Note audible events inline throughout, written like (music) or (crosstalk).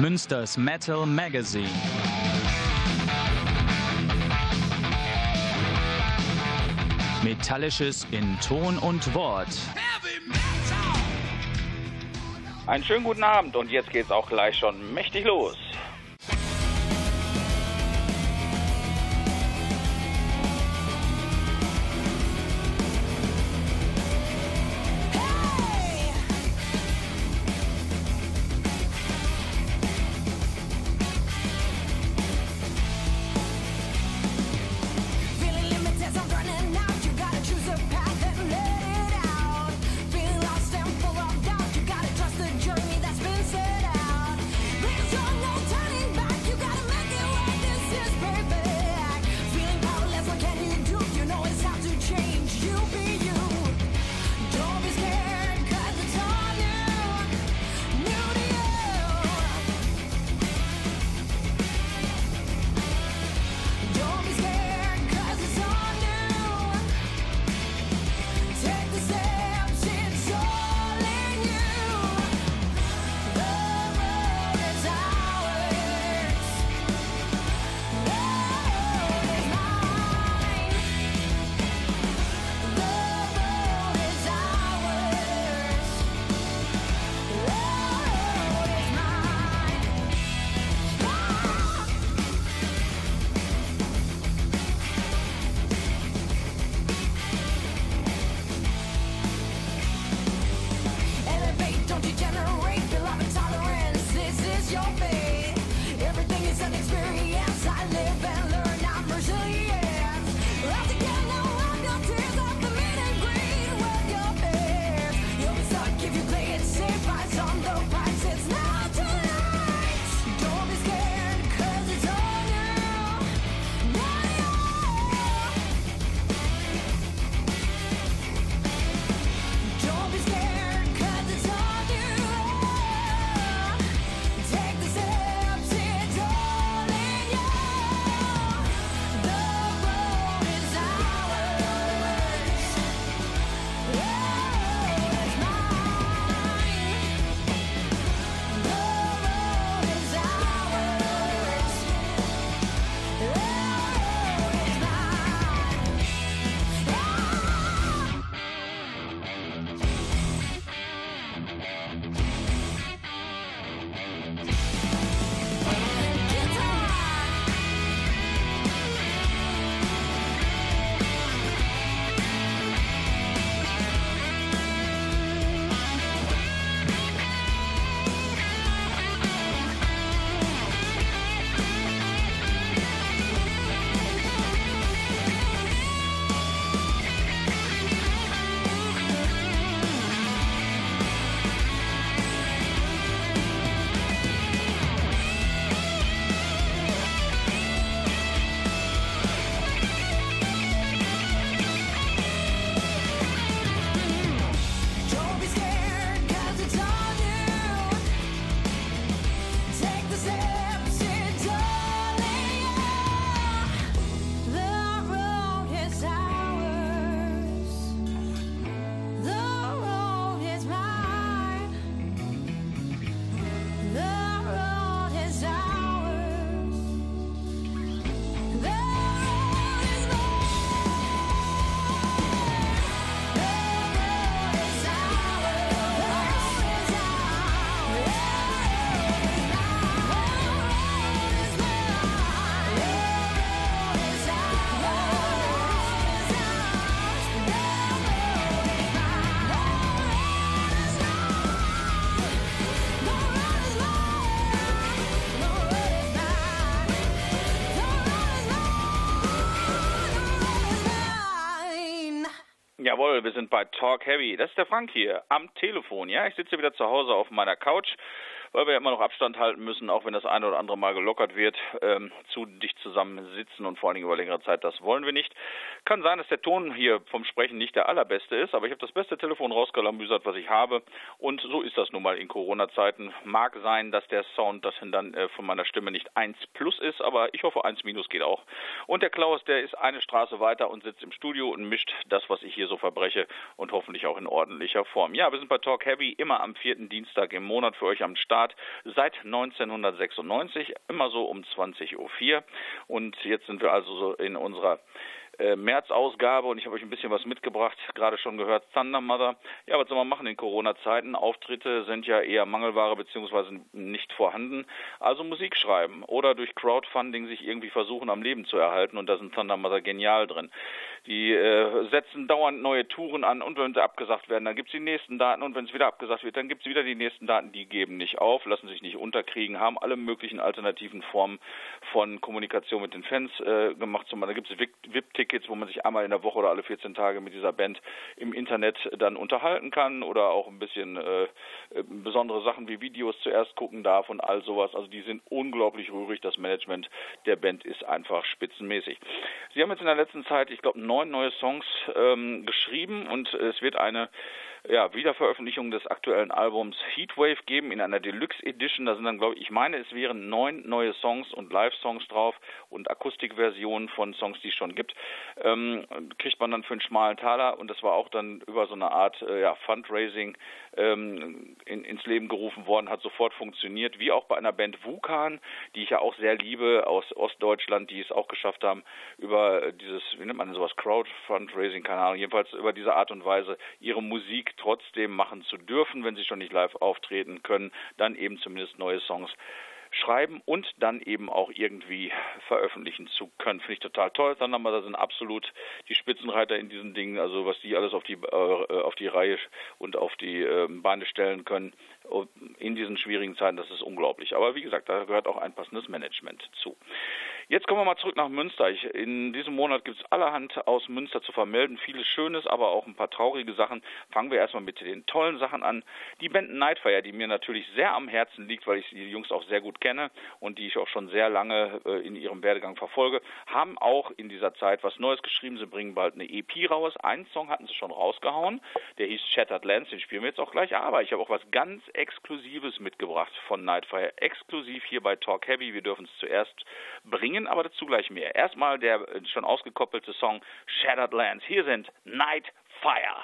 Münsters Metal Magazine. Metallisches in Ton und Wort. Einen schönen guten Abend und jetzt geht's auch gleich schon mächtig los. Jawohl, wir sind bei Talk Heavy. Das ist der Frank hier am Telefon. Ja, ich sitze wieder zu Hause auf meiner Couch weil wir immer noch Abstand halten müssen, auch wenn das eine oder andere Mal gelockert wird, ähm, zu dicht zusammen sitzen und vor allen Dingen über längere Zeit, das wollen wir nicht. Kann sein, dass der Ton hier vom Sprechen nicht der allerbeste ist, aber ich habe das beste Telefon rausgelamüsert, was ich habe und so ist das nun mal in Corona-Zeiten. Mag sein, dass der Sound das dann äh, von meiner Stimme nicht 1 plus ist, aber ich hoffe 1 minus geht auch. Und der Klaus, der ist eine Straße weiter und sitzt im Studio und mischt das, was ich hier so verbreche und hoffentlich auch in ordentlicher Form. Ja, wir sind bei Talk Heavy immer am vierten Dienstag im Monat für euch am Start seit 1996, immer so um 20.04 Uhr. Und jetzt sind wir also so in unserer äh, März-Ausgabe und ich habe euch ein bisschen was mitgebracht, gerade schon gehört, Thunder Mother. Ja, was soll man machen in Corona-Zeiten? Auftritte sind ja eher Mangelware beziehungsweise nicht vorhanden. Also Musik schreiben oder durch Crowdfunding sich irgendwie versuchen, am Leben zu erhalten und da sind Thunder Mother genial drin. Die äh, setzen dauernd neue Touren an und wenn sie abgesagt werden, dann gibt es die nächsten Daten und wenn es wieder abgesagt wird, dann gibt es wieder die nächsten Daten. Die geben nicht auf, lassen sich nicht unterkriegen, haben alle möglichen alternativen Formen von Kommunikation mit den Fans äh, gemacht. Zum Beispiel gibt es VIP-Tickets, wo man sich einmal in der Woche oder alle 14 Tage mit dieser Band im Internet dann unterhalten kann oder auch ein bisschen äh, besondere Sachen wie Videos zuerst gucken darf und all sowas. Also die sind unglaublich rührig. Das Management der Band ist einfach spitzenmäßig. Sie haben jetzt in der letzten Zeit, ich glaube, neun neue Songs ähm, geschrieben und es wird eine ja, Wiederveröffentlichung des aktuellen Albums Heatwave geben in einer Deluxe Edition. Da sind dann, glaube ich, ich meine, es wären neun neue Songs und Live-Songs drauf und Akustikversionen von Songs, die es schon gibt. Ähm, kriegt man dann für einen schmalen Taler und das war auch dann über so eine Art äh, ja, Fundraising ähm, in, ins Leben gerufen worden, hat sofort funktioniert, wie auch bei einer Band Vukan, die ich ja auch sehr liebe aus Ostdeutschland, die es auch geschafft haben, über dieses, wie nennt man sowas, Crowdfundraising, keine Ahnung, jedenfalls über diese Art und Weise ihre Musik trotzdem machen zu dürfen, wenn sie schon nicht live auftreten können, dann eben zumindest neue Songs schreiben und dann eben auch irgendwie veröffentlichen zu können. Finde ich total toll. Dann da sind absolut die Spitzenreiter in diesen Dingen, also was die alles auf die äh, auf die Reihe und auf die äh, Beine stellen können in diesen schwierigen Zeiten, das ist unglaublich. Aber wie gesagt, da gehört auch ein passendes Management zu. Jetzt kommen wir mal zurück nach Münster. Ich, in diesem Monat gibt es allerhand aus Münster zu vermelden. Vieles Schönes, aber auch ein paar traurige Sachen. Fangen wir erstmal mit den tollen Sachen an. Die Band Nightfire, die mir natürlich sehr am Herzen liegt, weil ich die Jungs auch sehr gut kenne und die ich auch schon sehr lange äh, in ihrem Werdegang verfolge, haben auch in dieser Zeit was Neues geschrieben. Sie bringen bald eine EP raus. Einen Song hatten sie schon rausgehauen. Der hieß Shattered Lands, den spielen wir jetzt auch gleich. Aber ich habe auch was ganz Exklusives mitgebracht von Nightfire. Exklusiv hier bei Talk Heavy. Wir dürfen es zuerst bringen bringen, aber dazu gleich mehr. Erstmal der äh, schon ausgekoppelte Song Shattered Lands. Hier sind Night Fire.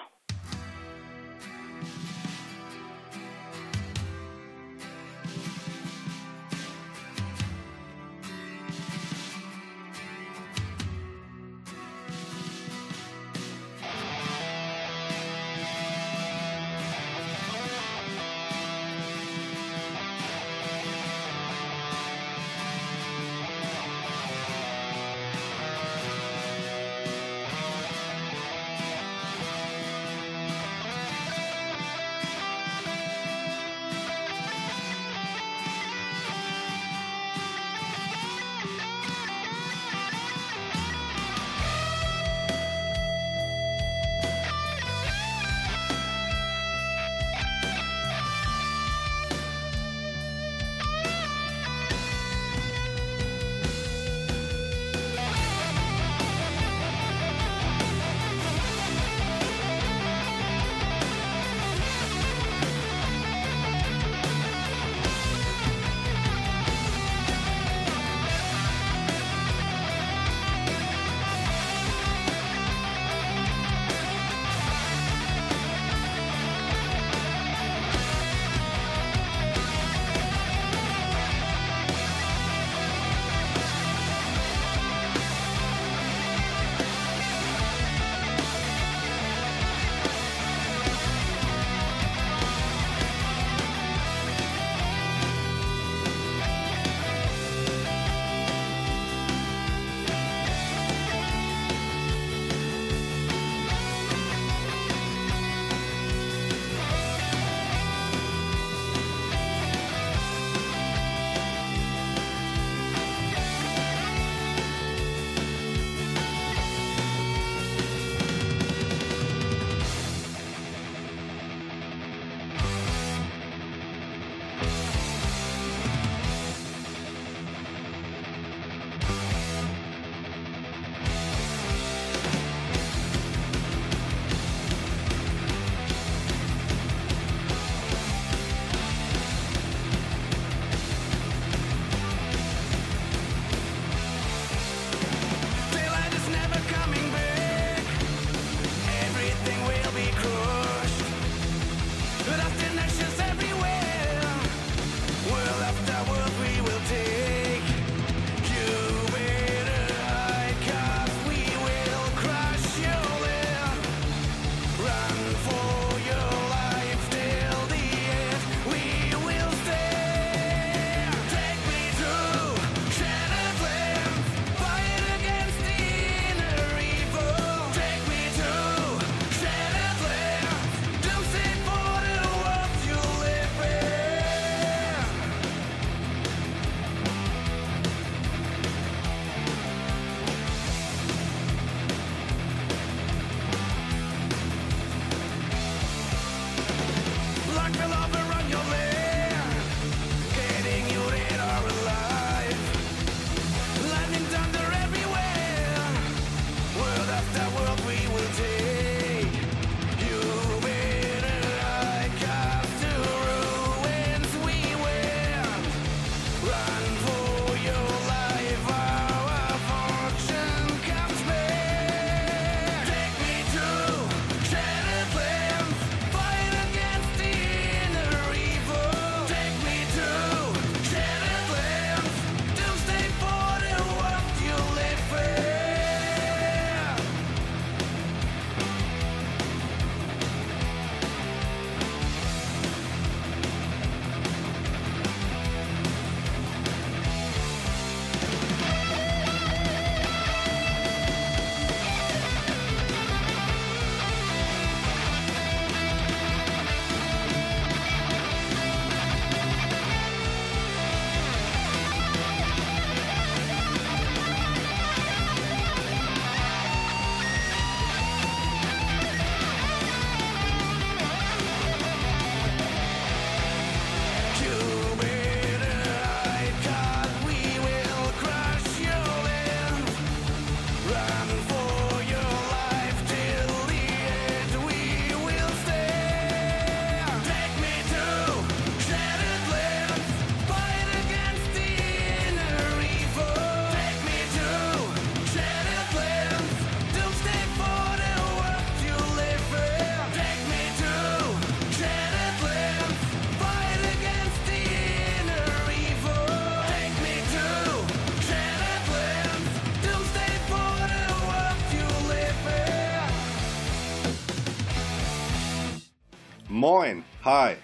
Hi,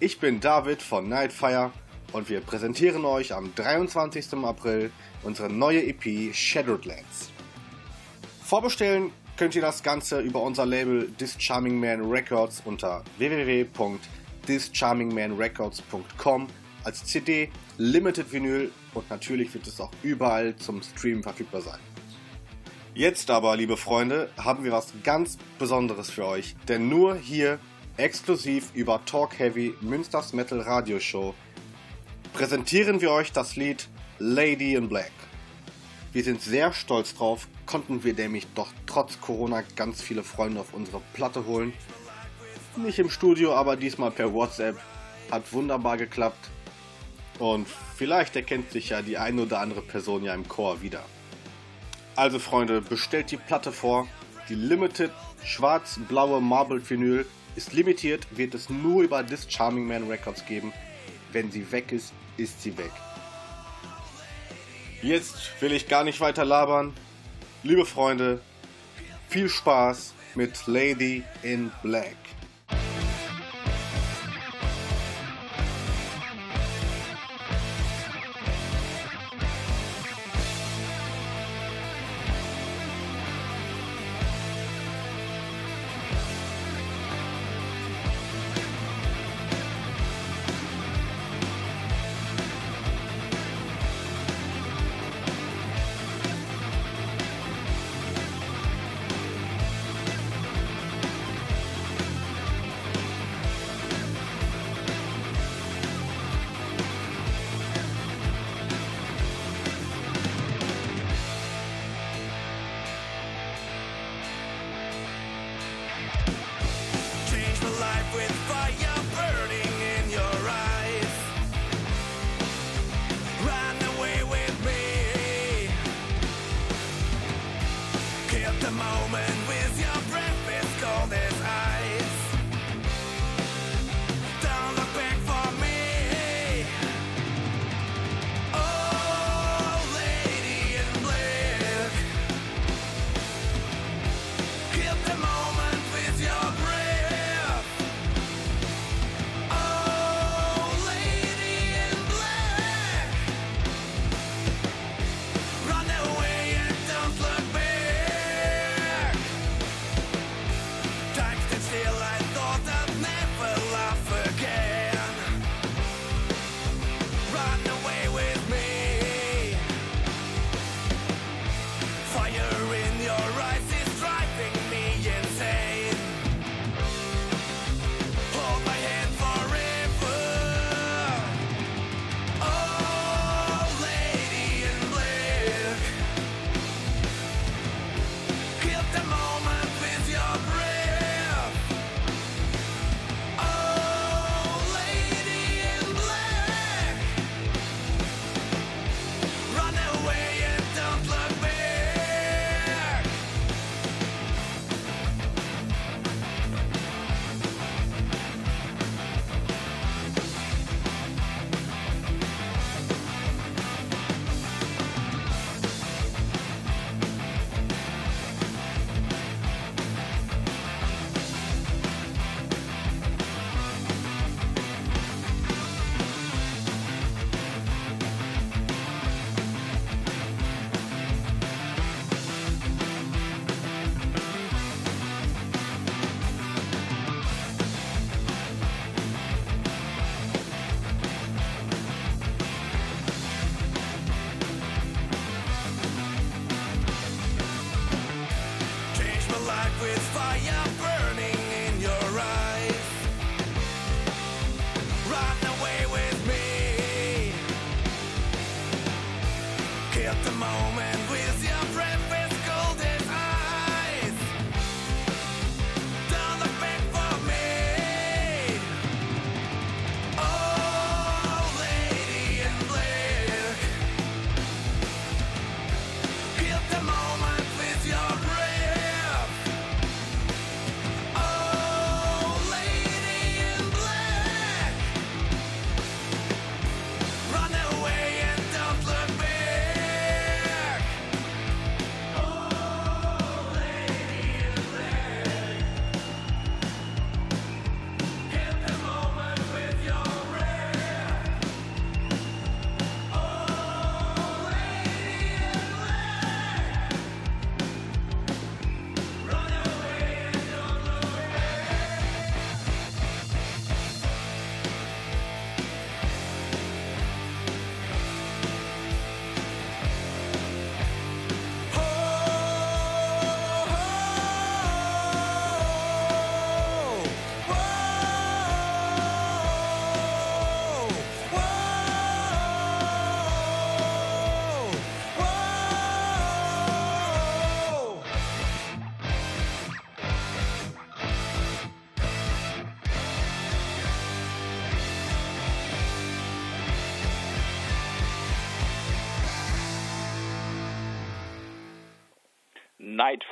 ich bin David von Nightfire und wir präsentieren euch am 23. April unsere neue EP Shadowlands. Vorbestellen könnt ihr das Ganze über unser Label This Charming Man Records unter www.thischarmingmanrecords.com als CD, Limited Vinyl und natürlich wird es auch überall zum Stream verfügbar sein. Jetzt aber, liebe Freunde, haben wir was ganz Besonderes für euch, denn nur hier exklusiv über Talk Heavy Münsters Metal Radio Show präsentieren wir euch das Lied Lady in Black. Wir sind sehr stolz drauf, konnten wir nämlich doch trotz Corona ganz viele Freunde auf unsere Platte holen. Nicht im Studio, aber diesmal per WhatsApp. Hat wunderbar geklappt. Und vielleicht erkennt sich ja die ein oder andere Person ja im Chor wieder. Also Freunde, bestellt die Platte vor. Die Limited schwarz-blaue Marble Vinyl ist limitiert, wird es nur über This Charming Man Records geben. Wenn sie weg ist, ist sie weg. Jetzt will ich gar nicht weiter labern. Liebe Freunde, viel Spaß mit Lady in Black.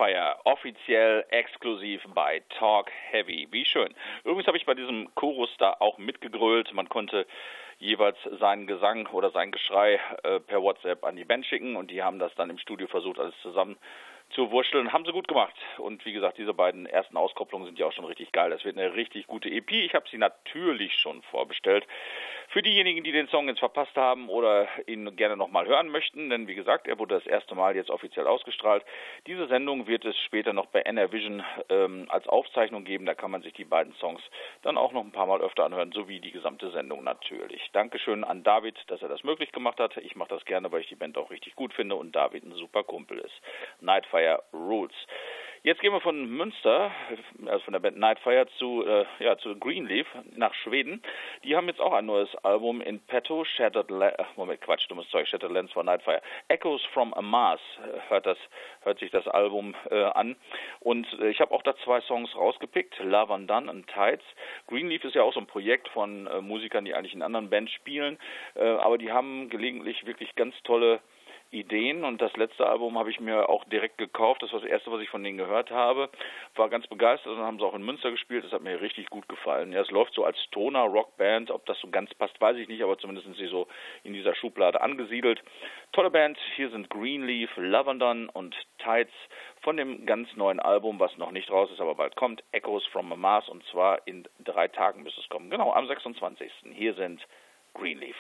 Nightfire, offiziell exklusiv bei Talk Heavy. Wie schön. Übrigens habe ich bei diesem Chorus da auch mitgegrölt. Man konnte jeweils seinen Gesang oder sein Geschrei äh, per WhatsApp an die Band schicken und die haben das dann im Studio versucht, alles zusammen zu wurschteln. Haben sie gut gemacht. Und wie gesagt, diese beiden ersten Auskopplungen sind ja auch schon richtig geil. Das wird eine richtig gute EP. Ich habe sie natürlich schon vorbestellt. Für diejenigen, die den Song jetzt verpasst haben oder ihn gerne nochmal hören möchten, denn wie gesagt, er wurde das erste Mal jetzt offiziell ausgestrahlt. Diese Sendung wird es später noch bei NR Vision ähm, als Aufzeichnung geben. Da kann man sich die beiden Songs dann auch noch ein paar Mal öfter anhören, sowie die gesamte Sendung natürlich. Dankeschön an David, dass er das möglich gemacht hat. Ich mache das gerne, weil ich die Band auch richtig gut finde und David ein super Kumpel ist. Nightfire Rules. Jetzt gehen wir von Münster, also von der Band Nightfire zu, äh, ja, zu Greenleaf nach Schweden. Die haben jetzt auch ein neues Album in petto, Shattered La äh, Moment, Quatsch, dummes Zeug, Shattered Lands von Nightfire. Echoes from a Mars äh, hört, das, hört sich das Album äh, an. Und äh, ich habe auch da zwei Songs rausgepickt, Love Undone und Tides. Greenleaf ist ja auch so ein Projekt von äh, Musikern, die eigentlich in anderen Bands spielen, aber die haben gelegentlich wirklich ganz tolle Ideen und das letzte Album habe ich mir auch direkt gekauft. Das war das erste, was ich von denen gehört habe. War ganz begeistert und haben sie auch in Münster gespielt. Das hat mir richtig gut gefallen. Ja, es läuft so als Toner Rockband. Ob das so ganz passt, weiß ich nicht, aber zumindest sind sie so in dieser Schublade angesiedelt. Tolle Band. Hier sind Greenleaf, Lavendon und Tides von dem ganz neuen Album, was noch nicht raus ist, aber bald kommt. Echoes from a Mars und zwar in drei Tagen müsste es kommen. Genau, am 26. Hier sind Greenleaf.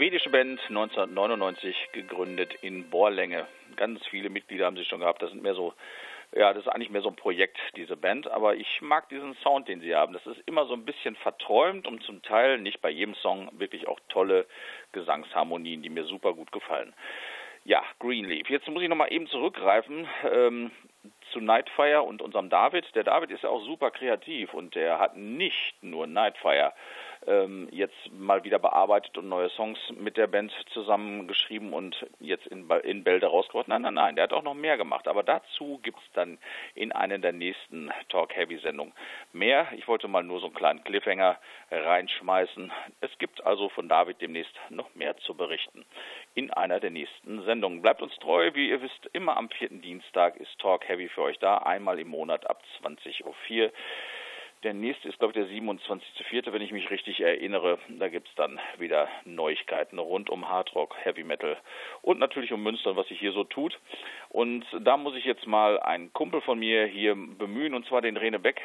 Schwedische Band, 1999 gegründet in Bohrlänge. Ganz viele Mitglieder haben sie schon gehabt. Das sind mehr so, ja, das ist eigentlich mehr so ein Projekt, diese Band. Aber ich mag diesen Sound, den sie haben. Das ist immer so ein bisschen verträumt und zum Teil nicht bei jedem Song wirklich auch tolle Gesangsharmonien, die mir super gut gefallen. Ja, Greenleaf. Jetzt muss ich nochmal eben zurückgreifen ähm, zu Nightfire und unserem David. Der David ist ja auch super kreativ und der hat nicht nur Nightfire ähm, jetzt mal wieder bearbeitet und neue Songs mit der Band zusammengeschrieben und jetzt in, in Bälde rausgebracht. Nein, nein, nein, der hat auch noch mehr gemacht. Aber dazu gibt es dann in einer der nächsten Talk Heavy Sendungen mehr. Ich wollte mal nur so einen kleinen Cliffhanger reinschmeißen. Es gibt also von David demnächst noch mehr zu berichten in einer der nächsten Sendungen. Bleibt uns treu, wie ihr wisst, immer am vierten Dienstag ist Talk Heavy für euch da, einmal im Monat ab 20.04 Uhr. Der nächste ist, glaube ich, der 27.04., wenn ich mich richtig erinnere. Da gibt es dann wieder Neuigkeiten rund um Hardrock, Heavy Metal und natürlich um Münster, was sich hier so tut. Und da muss ich jetzt mal einen Kumpel von mir hier bemühen, und zwar den Rene Beck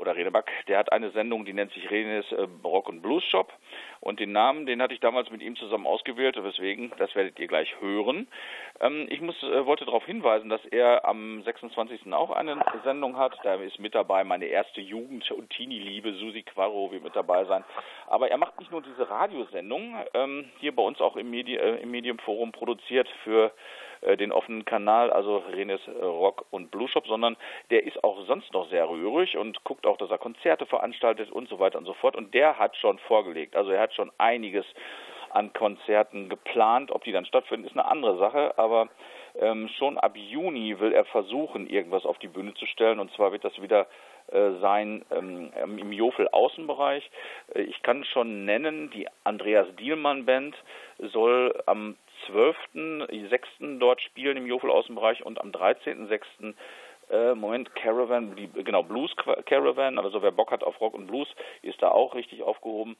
oder Rene Back. Der hat eine Sendung, die nennt sich Renes äh, Rock und Blues Shop. Und den Namen, den hatte ich damals mit ihm zusammen ausgewählt, weswegen, das werdet ihr gleich hören. Ähm, ich muss, äh, wollte darauf hinweisen, dass er am 26. auch eine Sendung hat. Da ist mit dabei meine erste Jugend- und Teenie-Liebe, Susi Quarro wird mit dabei sein. Aber er macht nicht nur diese Radiosendung, ähm, hier bei uns auch im, Medi äh, im Medienforum produziert für den offenen Kanal, also Renes äh, Rock und Blue Shop, sondern der ist auch sonst noch sehr rührig und guckt auch, dass er Konzerte veranstaltet und so weiter und so fort. Und der hat schon vorgelegt. Also er hat schon einiges an Konzerten geplant. Ob die dann stattfinden, ist eine andere Sache. Aber ähm, schon ab Juni will er versuchen, irgendwas auf die Bühne zu stellen. Und zwar wird das wieder äh, sein ähm, im Jofel Außenbereich. Äh, ich kann schon nennen, die Andreas Dielmann Band soll am 12.06. dort spielen im Jofel Außenbereich und am 13.06. Äh, Moment, Caravan, genau, Blues Caravan, also wer Bock hat auf Rock und Blues, ist da auch richtig aufgehoben.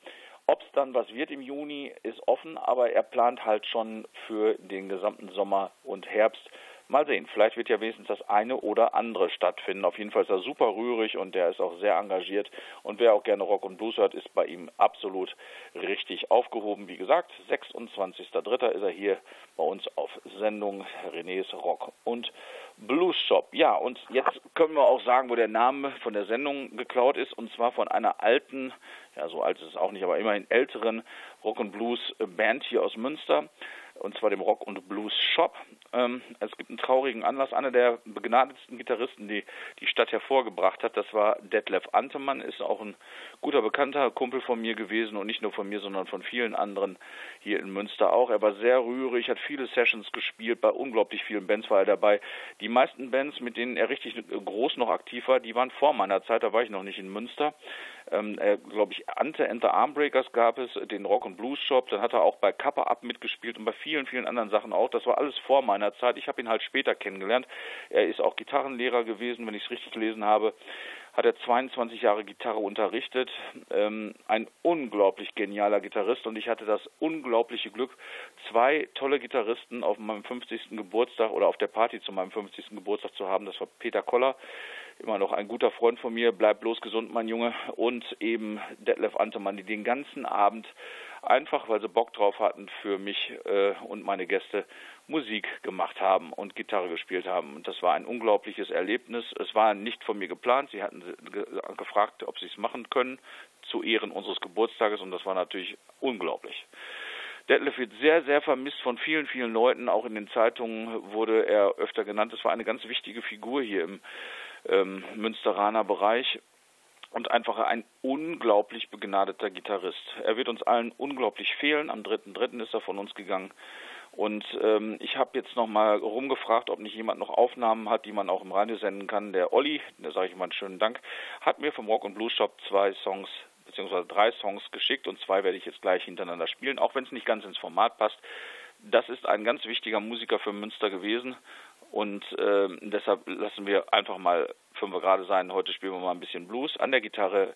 Ob es dann was wird im Juni, ist offen, aber er plant halt schon für den gesamten Sommer und Herbst Mal sehen, vielleicht wird ja wenigstens das eine oder andere stattfinden. Auf jeden Fall ist er super rührig und der ist auch sehr engagiert. Und wer auch gerne Rock und Blues hört, ist bei ihm absolut richtig aufgehoben. Wie gesagt, 26.03. ist er hier bei uns auf Sendung Renés Rock und Blues Shop. Ja, und jetzt können wir auch sagen, wo der Name von der Sendung geklaut ist. Und zwar von einer alten, ja, so alt ist es auch nicht, aber immerhin älteren Rock und Blues Band hier aus Münster und zwar dem Rock und Blues Shop. Ähm, es gibt einen traurigen Anlass. Einer der begnadetsten Gitarristen, die die Stadt hervorgebracht hat, das war Detlef Antemann, ist auch ein guter Bekannter, Kumpel von mir gewesen und nicht nur von mir, sondern von vielen anderen hier in Münster auch. Er war sehr rührig, hat viele Sessions gespielt, bei unglaublich vielen Bands war er dabei. Die meisten Bands, mit denen er richtig groß noch aktiv war, die waren vor meiner Zeit, da war ich noch nicht in Münster ähm, äh, glaube ich, Ante and the Armbreakers gab es, den Rock and Blues Shop, dann hat er auch bei Kappa Up mitgespielt und bei vielen, vielen anderen Sachen auch. Das war alles vor meiner Zeit. Ich habe ihn halt später kennengelernt. Er ist auch Gitarrenlehrer gewesen, wenn ich es richtig gelesen habe. Hat er 22 Jahre Gitarre unterrichtet. Ähm, ein unglaublich genialer Gitarrist und ich hatte das unglaubliche Glück, zwei tolle Gitarristen auf meinem 50. Geburtstag oder auf der Party zu meinem 50. Geburtstag zu haben. Das war Peter Koller, immer noch ein guter Freund von mir, bleib bloß gesund, mein Junge, und eben Detlef Antemann, die den ganzen Abend einfach weil sie Bock drauf hatten, für mich äh, und meine Gäste Musik gemacht haben und Gitarre gespielt haben. Und das war ein unglaubliches Erlebnis. Es war nicht von mir geplant. Sie hatten ge gefragt, ob sie es machen können, zu Ehren unseres Geburtstages. Und das war natürlich unglaublich. Detlef wird sehr, sehr vermisst von vielen, vielen Leuten. Auch in den Zeitungen wurde er öfter genannt. Es war eine ganz wichtige Figur hier im ähm, Münsteraner Bereich und einfach ein unglaublich begnadeter Gitarrist. Er wird uns allen unglaublich fehlen. Am 3.3. ist er von uns gegangen. Und ähm, ich habe jetzt nochmal rumgefragt, ob nicht jemand noch Aufnahmen hat, die man auch im Radio senden kann. Der Olli, da sage ich mal einen schönen Dank, hat mir vom Rock und Blues Shop zwei Songs beziehungsweise drei Songs geschickt und zwei werde ich jetzt gleich hintereinander spielen, auch wenn es nicht ganz ins Format passt. Das ist ein ganz wichtiger Musiker für Münster gewesen und äh, deshalb lassen wir einfach mal fünf gerade sein. Heute spielen wir mal ein bisschen Blues. An der Gitarre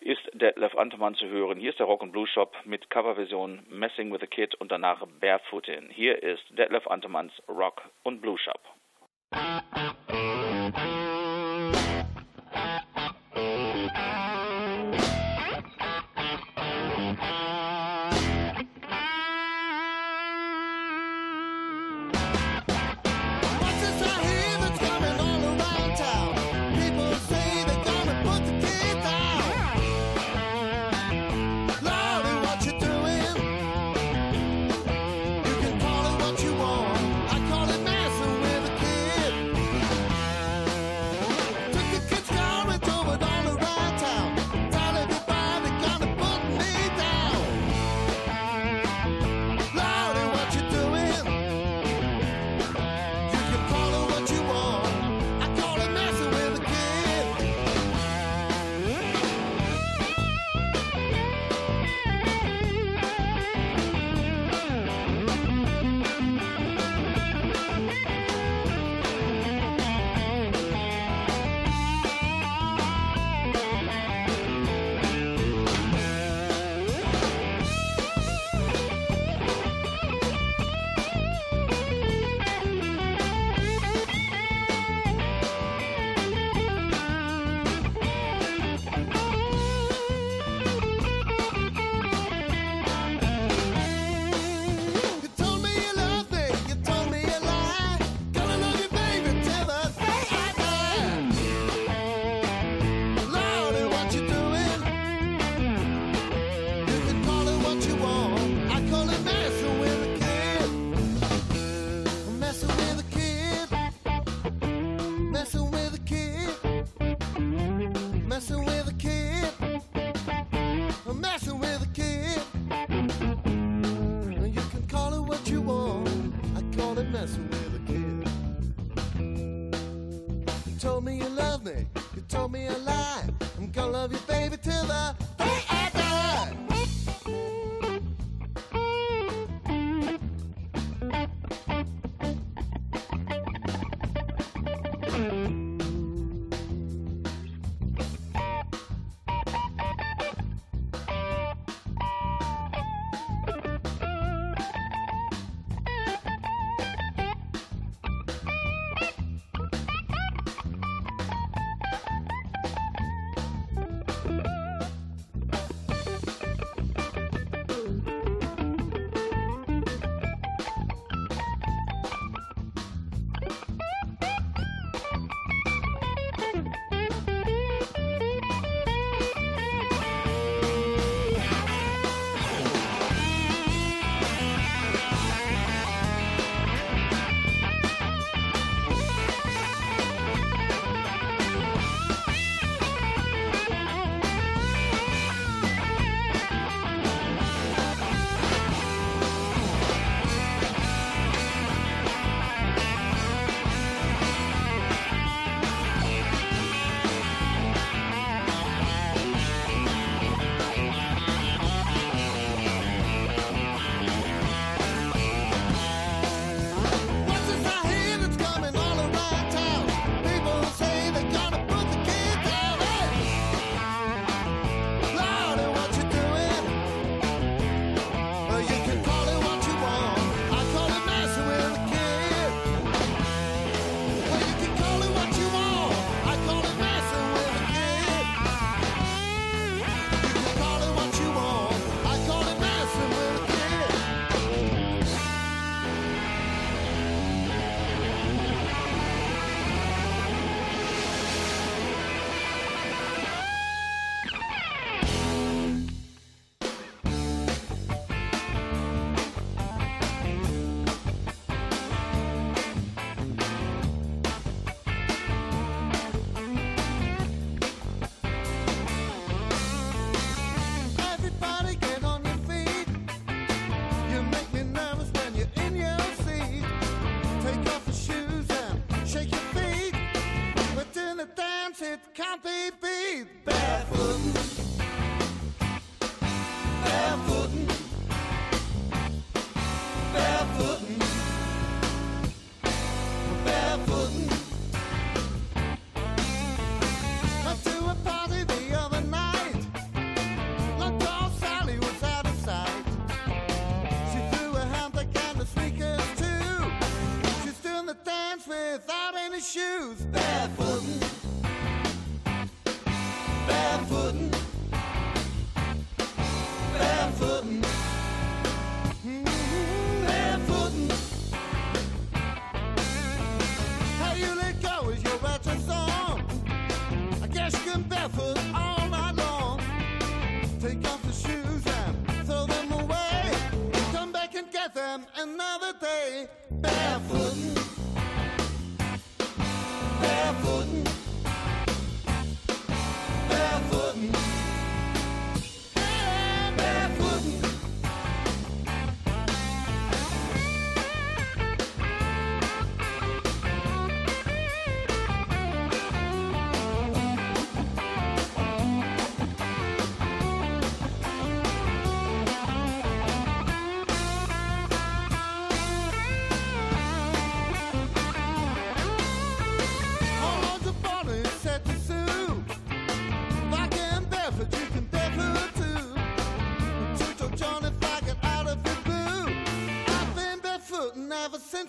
ist Detlef Antemann zu hören. Hier ist der Rock and Blues Shop mit Coverversion Messing with a Kid und danach Barefootin. Hier ist Detlef Antemanns Rock und Blues Shop. FM baby, till I.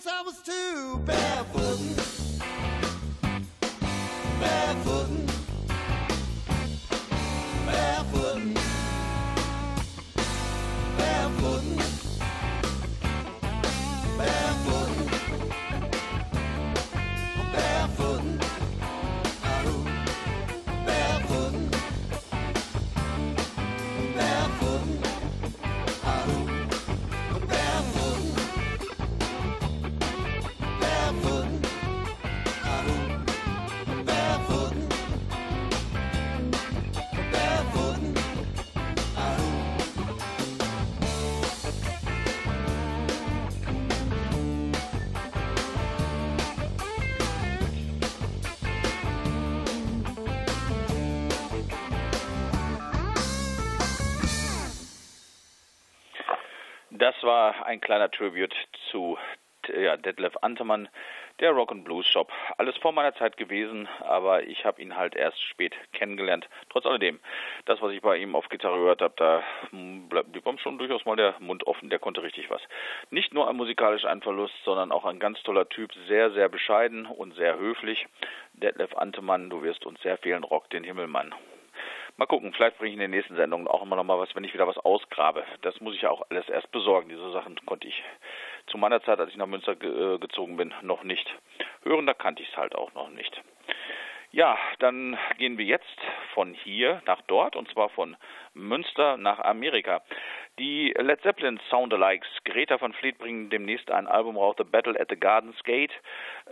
I was 2. ein kleiner Tribute zu ja, Detlef Antemann, der Rock and Blues Shop. Alles vor meiner Zeit gewesen, aber ich habe ihn halt erst spät kennengelernt. Trotz alledem, das, was ich bei ihm auf Gitarre gehört habe, da bleibt dem schon durchaus mal der Mund offen. Der konnte richtig was. Nicht nur musikalisch ein Verlust, sondern auch ein ganz toller Typ, sehr, sehr bescheiden und sehr höflich. Detlef Antemann, du wirst uns sehr fehlen, Rock den Himmelmann. Mal gucken, vielleicht bringe ich in den nächsten Sendungen auch immer noch mal was, wenn ich wieder was ausgrabe. Das muss ich ja auch alles erst besorgen. Diese Sachen konnte ich zu meiner Zeit, als ich nach Münster ge äh, gezogen bin, noch nicht hören. Da kannte ich es halt auch noch nicht. Ja, dann gehen wir jetzt von hier nach dort und zwar von Münster nach Amerika. Die Led Zeppelin Soundalikes, Greta van Fleet bringen demnächst ein Album raus, The Battle at the Gardens Gate.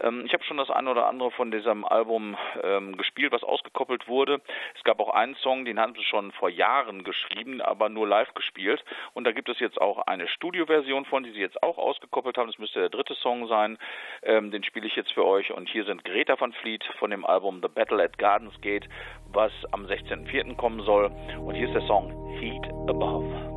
Ähm, ich habe schon das eine oder andere von diesem Album ähm, gespielt, was ausgekoppelt wurde. Es gab auch einen Song, den haben sie schon vor Jahren geschrieben, aber nur live gespielt. Und da gibt es jetzt auch eine Studioversion von, die sie jetzt auch ausgekoppelt haben. Das müsste der dritte Song sein. Ähm, den spiele ich jetzt für euch. Und hier sind Greta van Fleet von dem Album The Battle at Gardens Gate, was am 16.04. kommen soll. Und hier ist der Song Heat Above.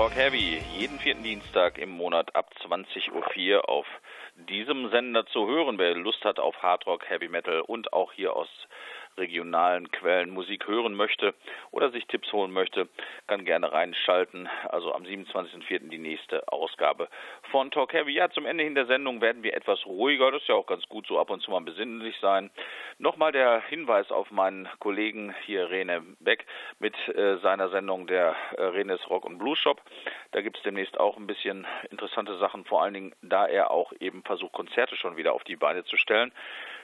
Talk Heavy. Jeden vierten Dienstag im Monat ab 20.04 Uhr auf diesem Sender zu hören. Wer Lust hat auf Hardrock, Heavy Metal und auch hier aus regionalen Quellen Musik hören möchte oder sich Tipps holen möchte, kann gerne reinschalten. Also am 27.04. die nächste Ausgabe von Talk Heavy. Ja, zum Ende hin der Sendung werden wir etwas ruhiger. Das ist ja auch ganz gut, so ab und zu mal besinnlich sein. Nochmal der Hinweis auf meinen Kollegen hier, Rene Beck, mit äh, seiner Sendung der äh, Renes Rock und Blues Shop. Da gibt es demnächst auch ein bisschen interessante Sachen, vor allen Dingen, da er auch eben versucht, Konzerte schon wieder auf die Beine zu stellen.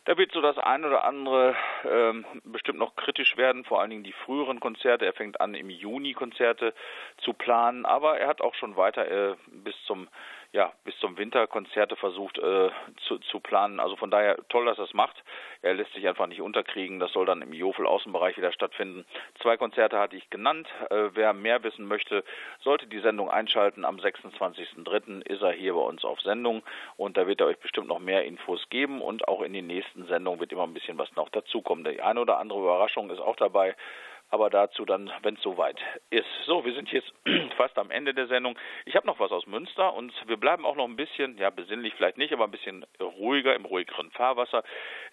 Da wird so das eine oder andere ähm, bestimmt noch kritisch werden, vor allen Dingen die früheren Konzerte. Er fängt an, im Juni Konzerte zu planen, aber er hat auch schon weiter äh, bis zum ja, bis zum Winter Konzerte versucht äh, zu, zu planen. Also von daher toll, dass er es macht. Er lässt sich einfach nicht unterkriegen. Das soll dann im Jofel Außenbereich wieder stattfinden. Zwei Konzerte hatte ich genannt. Äh, wer mehr wissen möchte, sollte die Sendung einschalten. Am 26.03. ist er hier bei uns auf Sendung und da wird er euch bestimmt noch mehr Infos geben und auch in den nächsten Sendungen wird immer ein bisschen was noch dazukommen. Die eine oder andere Überraschung ist auch dabei aber dazu dann, wenn es soweit ist. So, wir sind jetzt (clears throat) fast am Ende der Sendung. Ich habe noch was aus Münster und wir bleiben auch noch ein bisschen, ja, besinnlich vielleicht nicht, aber ein bisschen ruhiger, im ruhigeren Fahrwasser.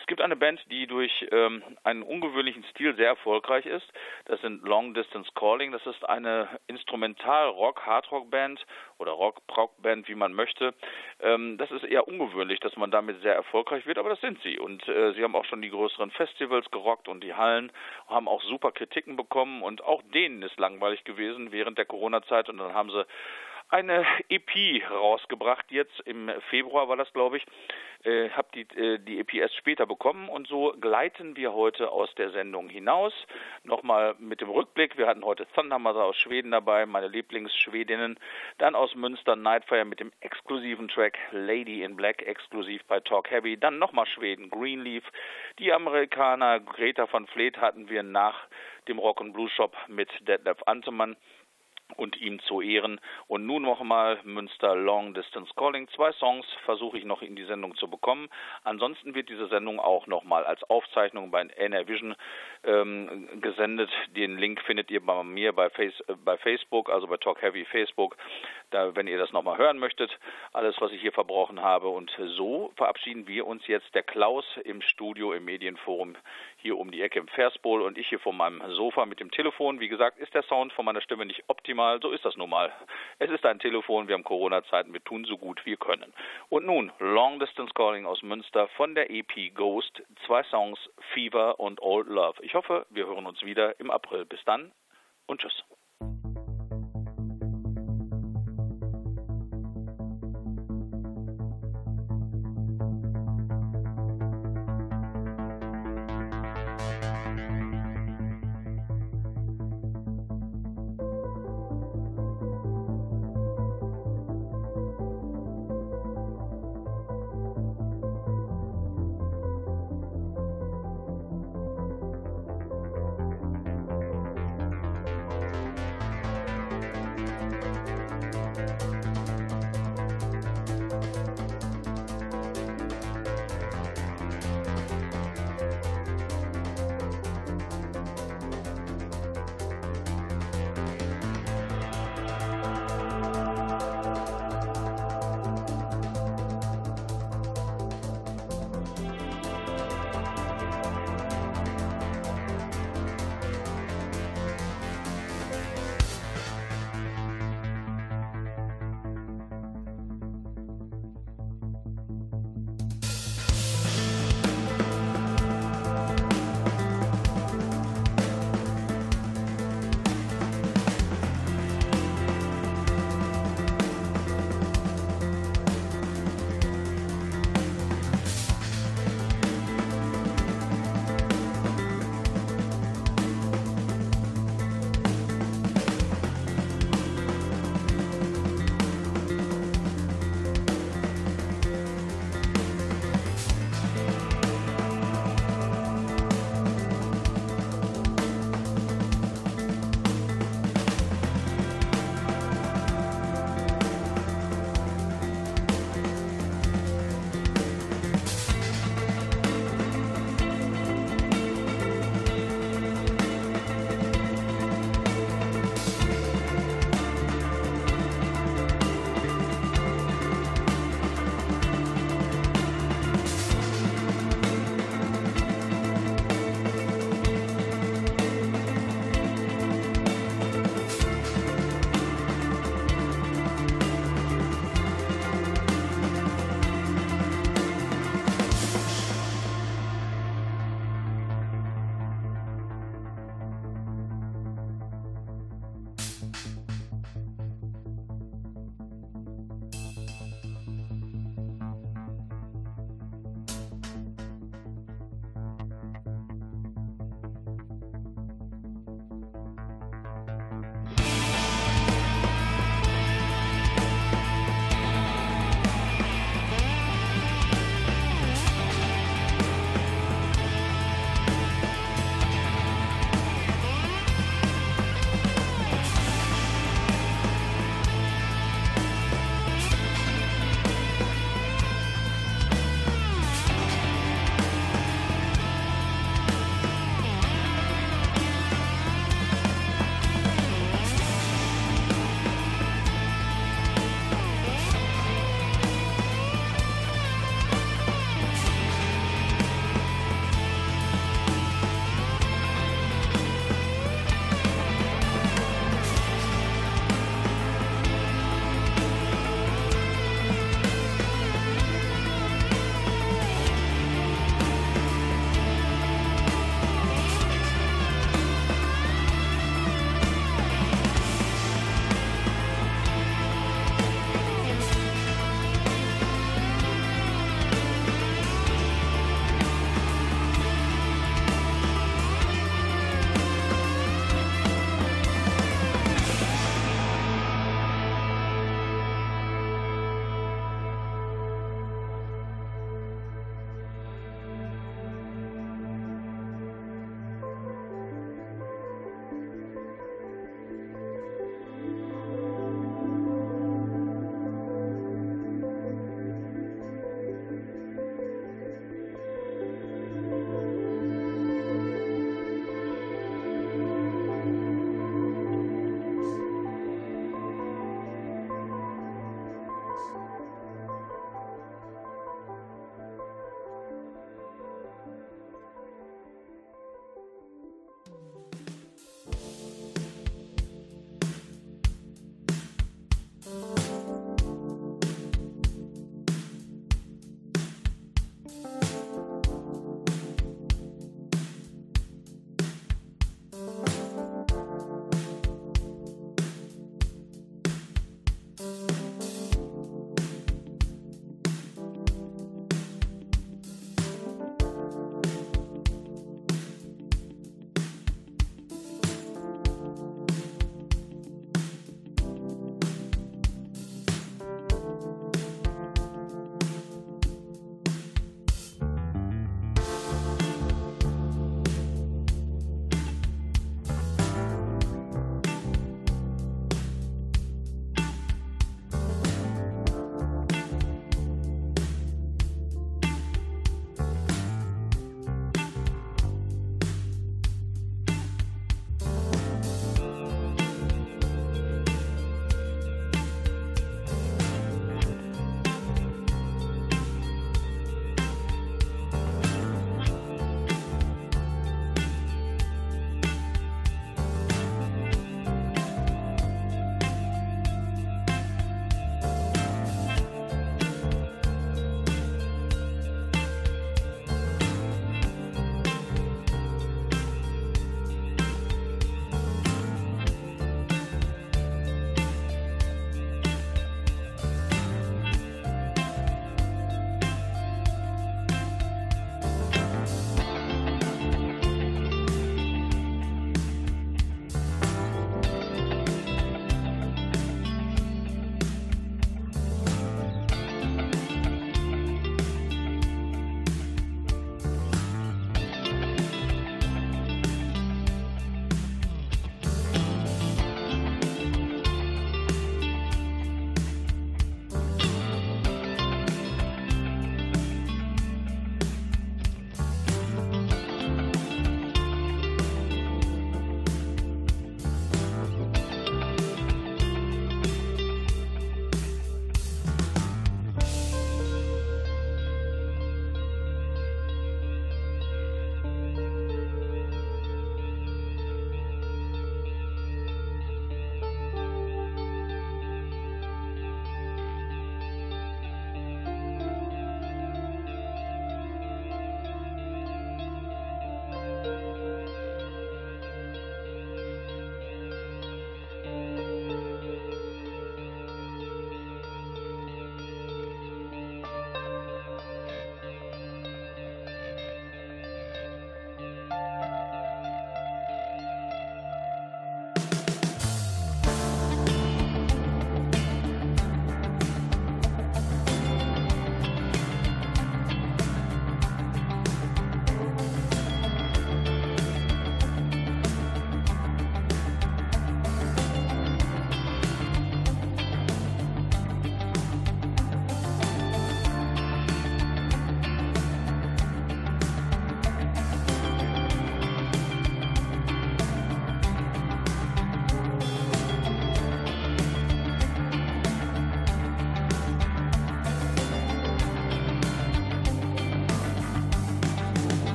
Es gibt eine Band, die durch ähm, einen ungewöhnlichen Stil sehr erfolgreich ist. Das sind Long Distance Calling. Das ist eine Instrumental-Rock, Hardrock-Band oder Rock-Prog-Band, wie man möchte. Ähm, das ist eher ungewöhnlich, dass man damit sehr erfolgreich wird, aber das sind sie. Und äh, sie haben auch schon die größeren Festivals gerockt und die Hallen, haben auch super Kritiken bekommen und auch denen ist langweilig gewesen während der Corona-Zeit. Und dann haben sie eine EP rausgebracht. Jetzt im Februar war das, glaube ich. Äh, habe die, äh, die EP erst später bekommen und so gleiten wir heute aus der Sendung hinaus. Nochmal mit dem Rückblick. Wir hatten heute Thundermother aus Schweden dabei, meine Lieblingsschwedinnen. Dann aus Münster Nightfire mit dem exklusiven Track Lady in Black, exklusiv bei Talk Heavy. Dann nochmal Schweden, Greenleaf. Die Amerikaner Greta von Fleet hatten wir nach dem Rock and Blues Shop mit Detlef Antemann und ihm zu ehren. Und nun noch mal Münster Long Distance Calling. Zwei Songs versuche ich noch in die Sendung zu bekommen. Ansonsten wird diese Sendung auch noch mal als Aufzeichnung bei NR Vision ähm, gesendet. Den Link findet ihr bei mir bei, Face, äh, bei Facebook, also bei Talk Heavy Facebook, da, wenn ihr das noch mal hören möchtet. Alles, was ich hier verbrochen habe. Und so verabschieden wir uns jetzt. Der Klaus im Studio im Medienforum hier um die Ecke im Verspol und ich hier vor meinem Sofa mit dem Telefon. Wie gesagt, ist der Sound von meiner Stimme nicht optimal. So ist das nun mal. Es ist ein Telefon. Wir haben Corona-Zeiten. Wir tun so gut wir können. Und nun Long Distance Calling aus Münster von der EP Ghost. Zwei Songs, Fever und Old Love. Ich hoffe, wir hören uns wieder im April. Bis dann und tschüss.